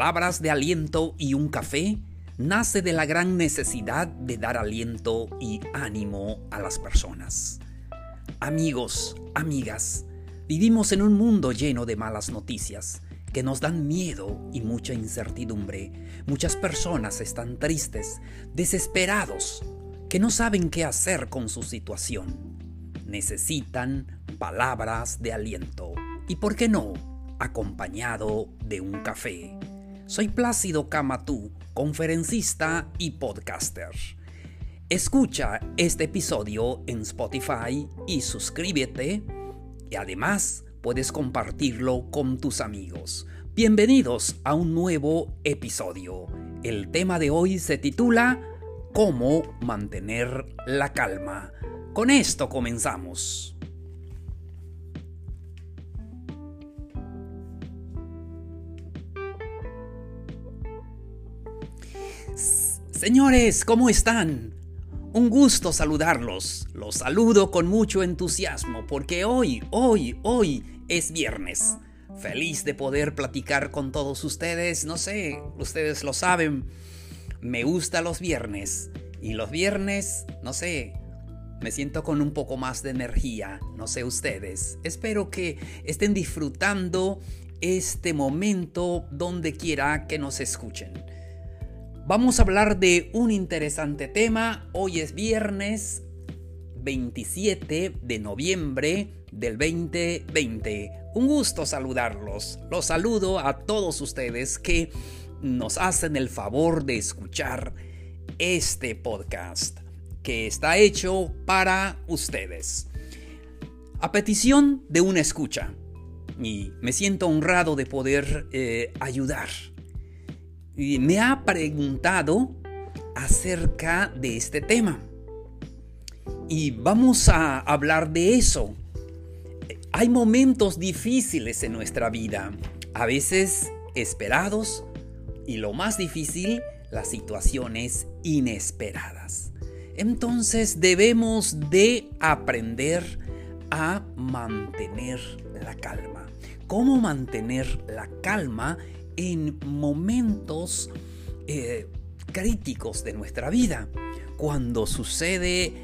palabras de aliento y un café nace de la gran necesidad de dar aliento y ánimo a las personas. Amigos, amigas, vivimos en un mundo lleno de malas noticias que nos dan miedo y mucha incertidumbre. Muchas personas están tristes, desesperados, que no saben qué hacer con su situación. Necesitan palabras de aliento. ¿Y por qué no? Acompañado de un café. Soy Plácido Camatú, conferencista y podcaster. Escucha este episodio en Spotify y suscríbete y además puedes compartirlo con tus amigos. Bienvenidos a un nuevo episodio. El tema de hoy se titula ¿Cómo mantener la calma? Con esto comenzamos. Señores, ¿cómo están? Un gusto saludarlos. Los saludo con mucho entusiasmo porque hoy, hoy, hoy es viernes. Feliz de poder platicar con todos ustedes. No sé, ustedes lo saben. Me gusta los viernes. Y los viernes, no sé, me siento con un poco más de energía. No sé ustedes. Espero que estén disfrutando este momento donde quiera que nos escuchen. Vamos a hablar de un interesante tema. Hoy es viernes 27 de noviembre del 2020. Un gusto saludarlos. Los saludo a todos ustedes que nos hacen el favor de escuchar este podcast que está hecho para ustedes. A petición de una escucha. Y me siento honrado de poder eh, ayudar me ha preguntado acerca de este tema. Y vamos a hablar de eso. Hay momentos difíciles en nuestra vida, a veces esperados y lo más difícil, las situaciones inesperadas. Entonces debemos de aprender a mantener la calma. ¿Cómo mantener la calma en momentos eh, críticos de nuestra vida, cuando sucede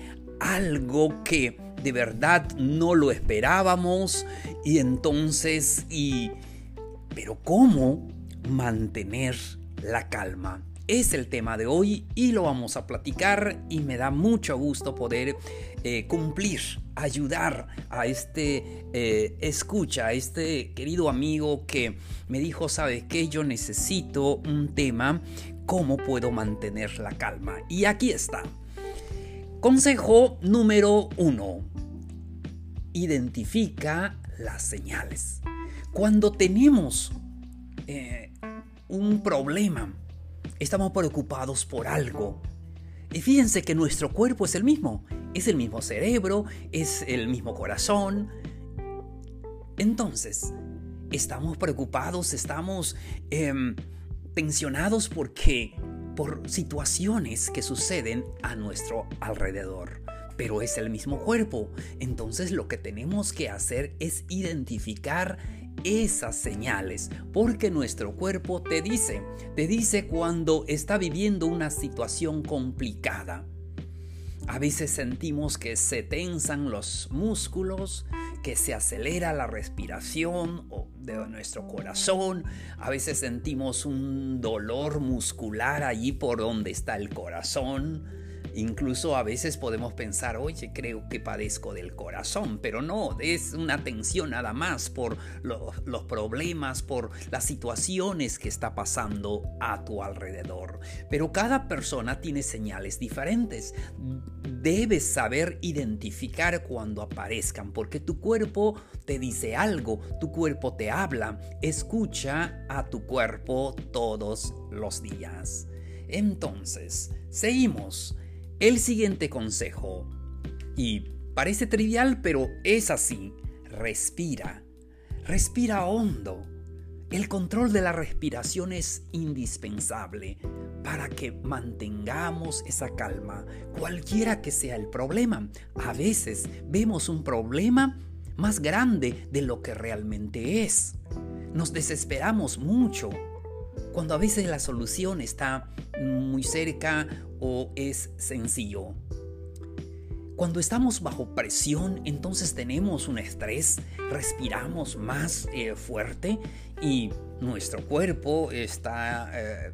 algo que de verdad no lo esperábamos y entonces y pero cómo mantener la calma es el tema de hoy y lo vamos a platicar y me da mucho gusto poder eh, cumplir, ayudar a este eh, escucha, a este querido amigo que me dijo, ¿sabes qué? Yo necesito un tema, ¿cómo puedo mantener la calma? Y aquí está. Consejo número uno. Identifica las señales. Cuando tenemos eh, un problema, estamos preocupados por algo. Y fíjense que nuestro cuerpo es el mismo, es el mismo cerebro, es el mismo corazón. Entonces, estamos preocupados, estamos em, tensionados porque por situaciones que suceden a nuestro alrededor. Pero es el mismo cuerpo. Entonces lo que tenemos que hacer es identificar esas señales, porque nuestro cuerpo te dice, te dice cuando está viviendo una situación complicada. A veces sentimos que se tensan los músculos, que se acelera la respiración de nuestro corazón. A veces sentimos un dolor muscular allí por donde está el corazón Incluso a veces podemos pensar, oye, creo que padezco del corazón, pero no, es una tensión nada más por los problemas, por las situaciones que está pasando a tu alrededor. Pero cada persona tiene señales diferentes. Debes saber identificar cuando aparezcan, porque tu cuerpo te dice algo, tu cuerpo te habla. Escucha a tu cuerpo todos los días. Entonces, seguimos. El siguiente consejo, y parece trivial, pero es así, respira, respira hondo. El control de la respiración es indispensable para que mantengamos esa calma, cualquiera que sea el problema. A veces vemos un problema más grande de lo que realmente es. Nos desesperamos mucho cuando a veces la solución está muy cerca o es sencillo. Cuando estamos bajo presión, entonces tenemos un estrés, respiramos más eh, fuerte y nuestro cuerpo está eh,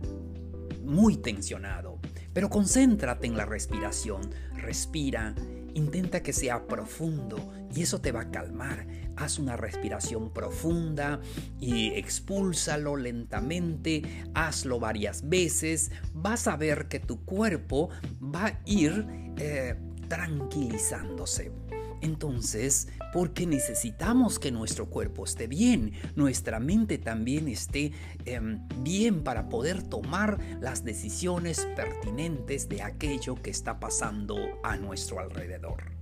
muy tensionado. Pero concéntrate en la respiración, respira, intenta que sea profundo y eso te va a calmar. Haz una respiración profunda y expúlsalo lentamente, hazlo varias veces, vas a ver que tu cuerpo va a ir eh, tranquilizándose. Entonces, porque necesitamos que nuestro cuerpo esté bien, nuestra mente también esté em, bien para poder tomar las decisiones pertinentes de aquello que está pasando a nuestro alrededor.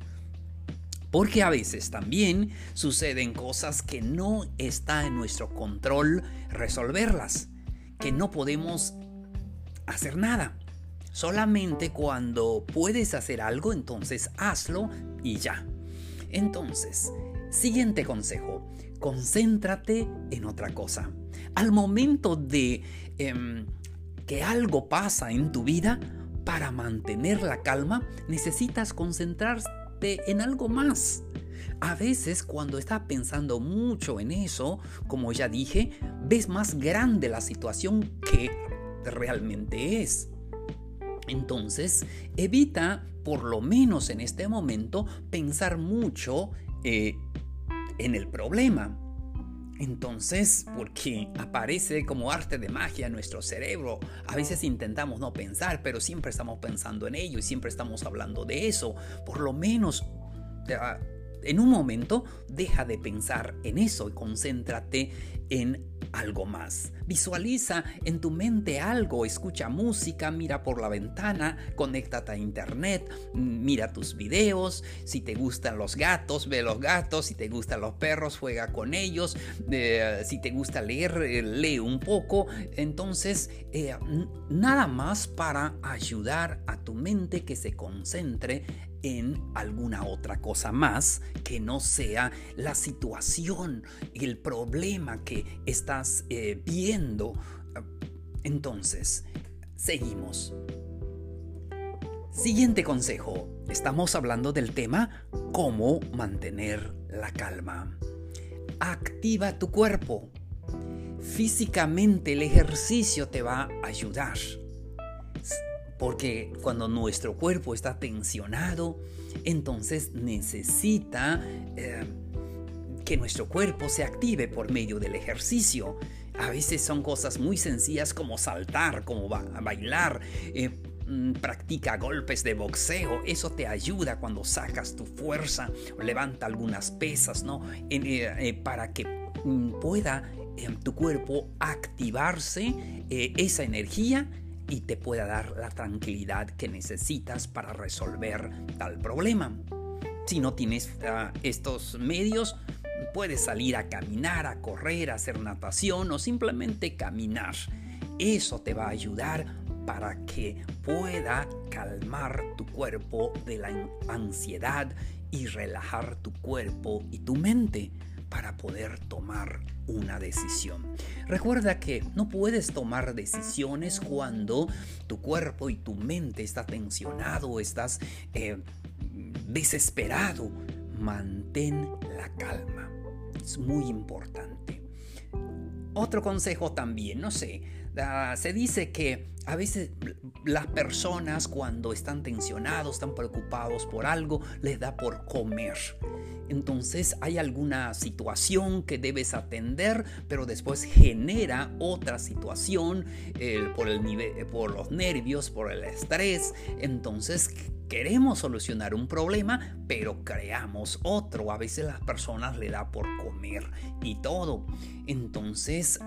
Porque a veces también suceden cosas que no está en nuestro control resolverlas, que no podemos hacer nada. Solamente cuando puedes hacer algo, entonces hazlo y ya. Entonces, siguiente consejo, concéntrate en otra cosa. Al momento de em, que algo pasa en tu vida, para mantener la calma necesitas concentrarte en algo más. A veces cuando estás pensando mucho en eso, como ya dije, ves más grande la situación que realmente es. Entonces, evita, por lo menos en este momento, pensar mucho eh, en el problema. Entonces, porque aparece como arte de magia en nuestro cerebro, a veces intentamos no pensar, pero siempre estamos pensando en ello y siempre estamos hablando de eso. Por lo menos en un momento deja de pensar en eso y concéntrate en algo más. Visualiza en tu mente algo, escucha música, mira por la ventana, conéctate a internet, mira tus videos, si te gustan los gatos, ve los gatos, si te gustan los perros, juega con ellos, eh, si te gusta leer, eh, lee un poco. Entonces, eh, nada más para ayudar a tu mente que se concentre en alguna otra cosa más que no sea la situación, el problema que estás eh, viendo. Entonces, seguimos. Siguiente consejo. Estamos hablando del tema cómo mantener la calma. Activa tu cuerpo. Físicamente el ejercicio te va a ayudar. Porque cuando nuestro cuerpo está tensionado, entonces necesita eh, que nuestro cuerpo se active por medio del ejercicio. A veces son cosas muy sencillas como saltar, como bailar. Eh, mm, practica golpes de boxeo, eso te ayuda cuando sacas tu fuerza, levanta algunas pesas, ¿no? Eh, para que mm, pueda tu cuerpo activarse esa energía y te pueda dar la tranquilidad que necesitas para resolver tal problema. Si no tienes ah, estos medios, puedes salir a caminar, a correr, a hacer natación o simplemente caminar. Eso te va a ayudar para que pueda calmar tu cuerpo de la ansiedad y relajar tu cuerpo y tu mente para poder tomar una decisión. Recuerda que no puedes tomar decisiones cuando tu cuerpo y tu mente está tensionado, estás eh, desesperado. Mantén la calma. Es muy importante. Otro consejo también, no sé, se dice que a veces las personas cuando están tensionados, están preocupados por algo, les da por comer. Entonces hay alguna situación que debes atender, pero después genera otra situación por, el nivel, por los nervios, por el estrés. Entonces queremos solucionar un problema, pero creamos otro. A veces las personas le da por comer y todo. Entonces,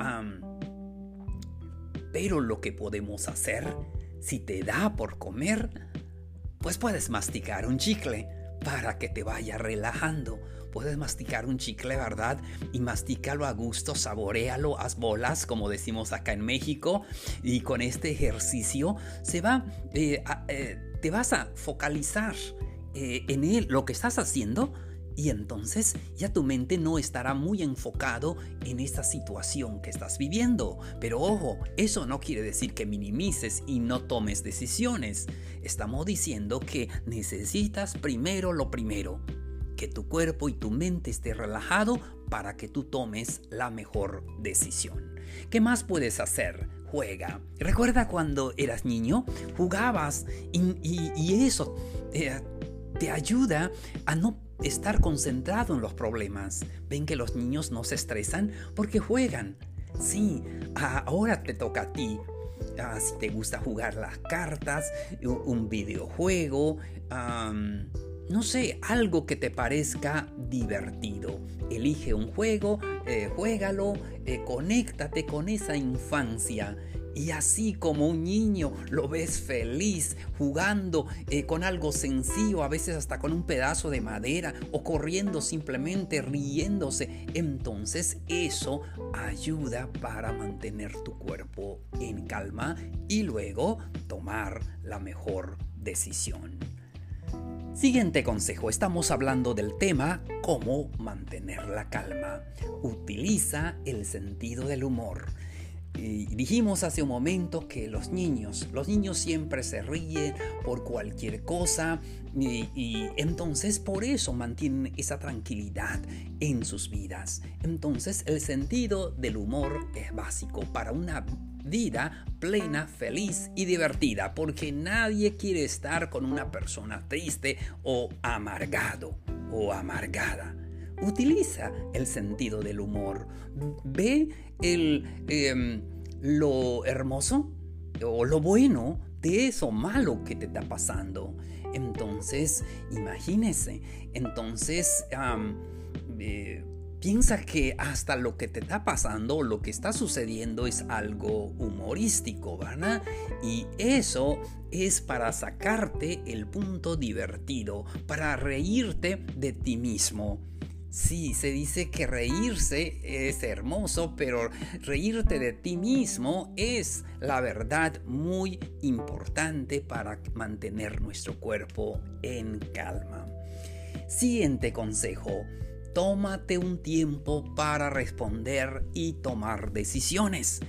pero lo que podemos hacer, si te da por comer, pues puedes masticar un chicle para que te vaya relajando. Puedes masticar un chicle, ¿verdad? Y mastícalo a gusto, saborealo, haz bolas, como decimos acá en México. Y con este ejercicio se va, eh, eh, te vas a focalizar eh, en él, lo que estás haciendo Y entonces ya tu mente no estará muy enfocado en esta situación que estás viviendo. Pero ojo, eso no quiere decir que minimices y no tomes decisiones. Estamos diciendo que necesitas primero lo primero. Que tu cuerpo y tu mente esté relajado para que tú tomes la mejor decisión. ¿Qué más puedes hacer? Juega. ¿Recuerda cuando eras niño? Jugabas y, eso eh, te ayuda a no estar concentrado en los problemas. ¿Ven que los niños no se estresan porque juegan? Sí, ahora te toca a ti. Ah, si te gusta jugar las cartas, un videojuego, no sé, algo que te parezca divertido. Elige un juego, eh, juégalo, eh, conéctate con esa infancia y así como un niño lo ves feliz jugando eh, con algo sencillo, a veces hasta con un pedazo de madera o corriendo simplemente riéndose, entonces eso ayuda para mantener tu cuerpo en calma y luego tomar la mejor decisión. Siguiente consejo, estamos hablando del tema cómo mantener la calma. Utiliza el sentido del humor. Dijimos hace un momento que los niños, los niños siempre se ríen por cualquier cosa y, y, entonces por eso mantienen esa tranquilidad en sus vidas. Entonces el sentido del humor es básico para una vida plena, feliz y divertida, porque nadie quiere estar con una persona triste o amargado o amargada utiliza el sentido del humor. Ve el, em, lo hermoso o lo bueno de eso malo que te está pasando. Entonces, imagínese, entonces eh, piensa que hasta lo que te está pasando, lo que está sucediendo es algo humorístico, ¿verdad? Y eso es para sacarte el punto divertido, para reírte de ti mismo. Sí, se dice que reírse es hermoso, pero reírte de ti mismo es la verdad muy importante para mantener nuestro cuerpo en calma. Siguiente consejo. Tómate un tiempo para responder y tomar decisiones.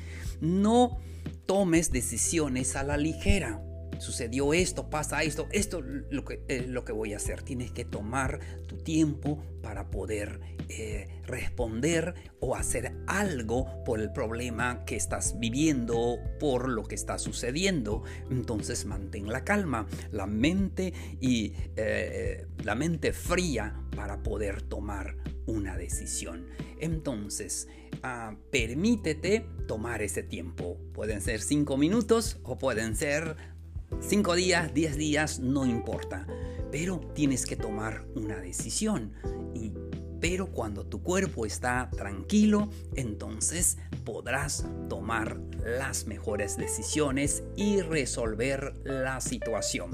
No tomes decisiones a la ligera sucedió esto, pasa esto, esto lo que, es lo que voy a hacer. Tienes que tomar tu tiempo para poder eh, responder o hacer algo por el problema que estás viviendo, por lo que está sucediendo. Entonces mantén la calma, la mente y eh, la mente fría para poder tomar una decisión. Entonces, ah, permítete tomar ese tiempo. Pueden ser cinco minutos o pueden ser 5 días, 10 días, no importa. Pero tienes que tomar una decisión. Pero cuando tu cuerpo está tranquilo, entonces podrás tomar las mejores decisiones y resolver la situación.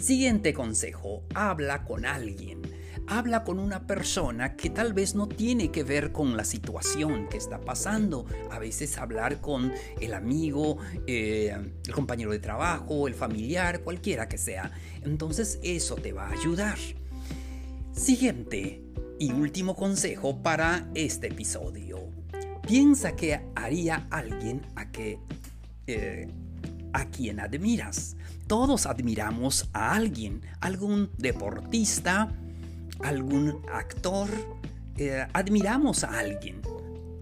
Siguiente consejo, habla con alguien habla con una persona que tal vez no tiene que ver con la situación que está pasando. A veces hablar con el amigo, eh, el compañero de trabajo, el familiar, cualquiera que sea. Entonces eso te va a ayudar. Siguiente y último consejo para este episodio. Piensa que haría alguien a que... Eh, a quien admiras. Todos admiramos a alguien, algún deportista, algún actor, eh, admiramos a alguien,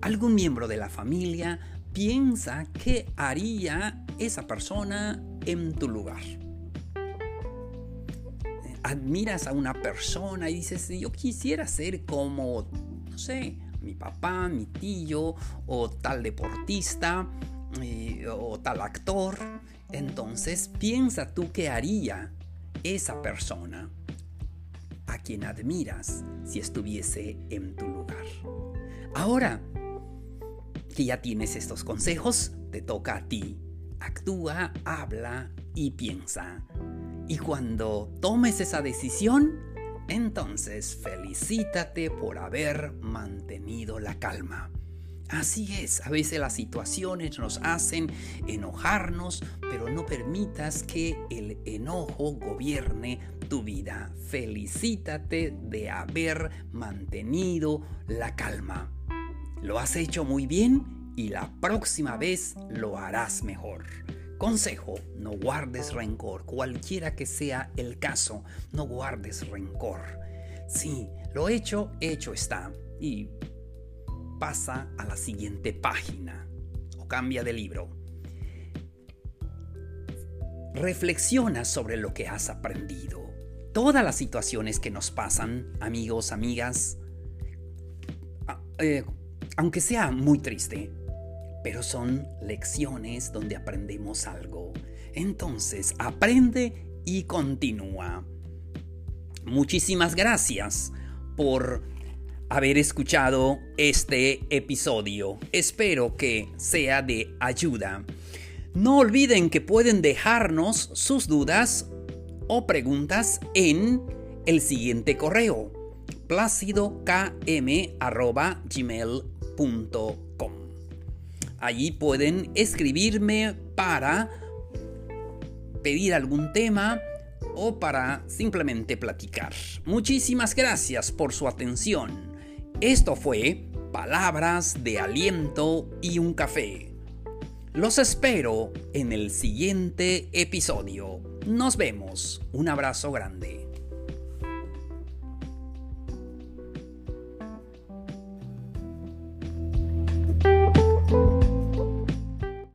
algún miembro de la familia, piensa qué haría esa persona en tu lugar. Admiras a una persona y dices, yo quisiera ser como, no sé, mi papá, mi tío, o tal deportista, eh, o tal actor. Entonces piensa tú qué haría esa persona a quien admiras si estuviese en tu lugar. Ahora que ya tienes estos consejos, te toca a ti. Actúa, habla y piensa. Y cuando tomes esa decisión, entonces felicítate por haber mantenido la calma. Así es, a veces las situaciones nos hacen enojarnos, pero no permitas que el enojo gobierne tu vida. Felicítate de haber mantenido la calma. Lo has hecho muy bien y la próxima vez lo harás mejor. Consejo, no guardes rencor, cualquiera que sea el caso, no guardes rencor. Sí, lo hecho, hecho está. Y pasa a la siguiente página o cambia de libro. Reflexiona sobre lo que has aprendido. Todas las situaciones que nos pasan, amigos, amigas, eh, aunque sea muy triste, pero son lecciones donde aprendemos algo. Entonces, aprende y continúa. Muchísimas gracias por haber escuchado este episodio. Espero que sea de ayuda. No olviden que pueden dejarnos sus dudas o preguntas en el siguiente correo placidokm.gmail.com Allí pueden escribirme para pedir algún tema o para simplemente platicar. Muchísimas gracias por su atención. Esto fue Palabras de Aliento y un Café. Los espero en el siguiente episodio. Nos vemos. Un abrazo grande.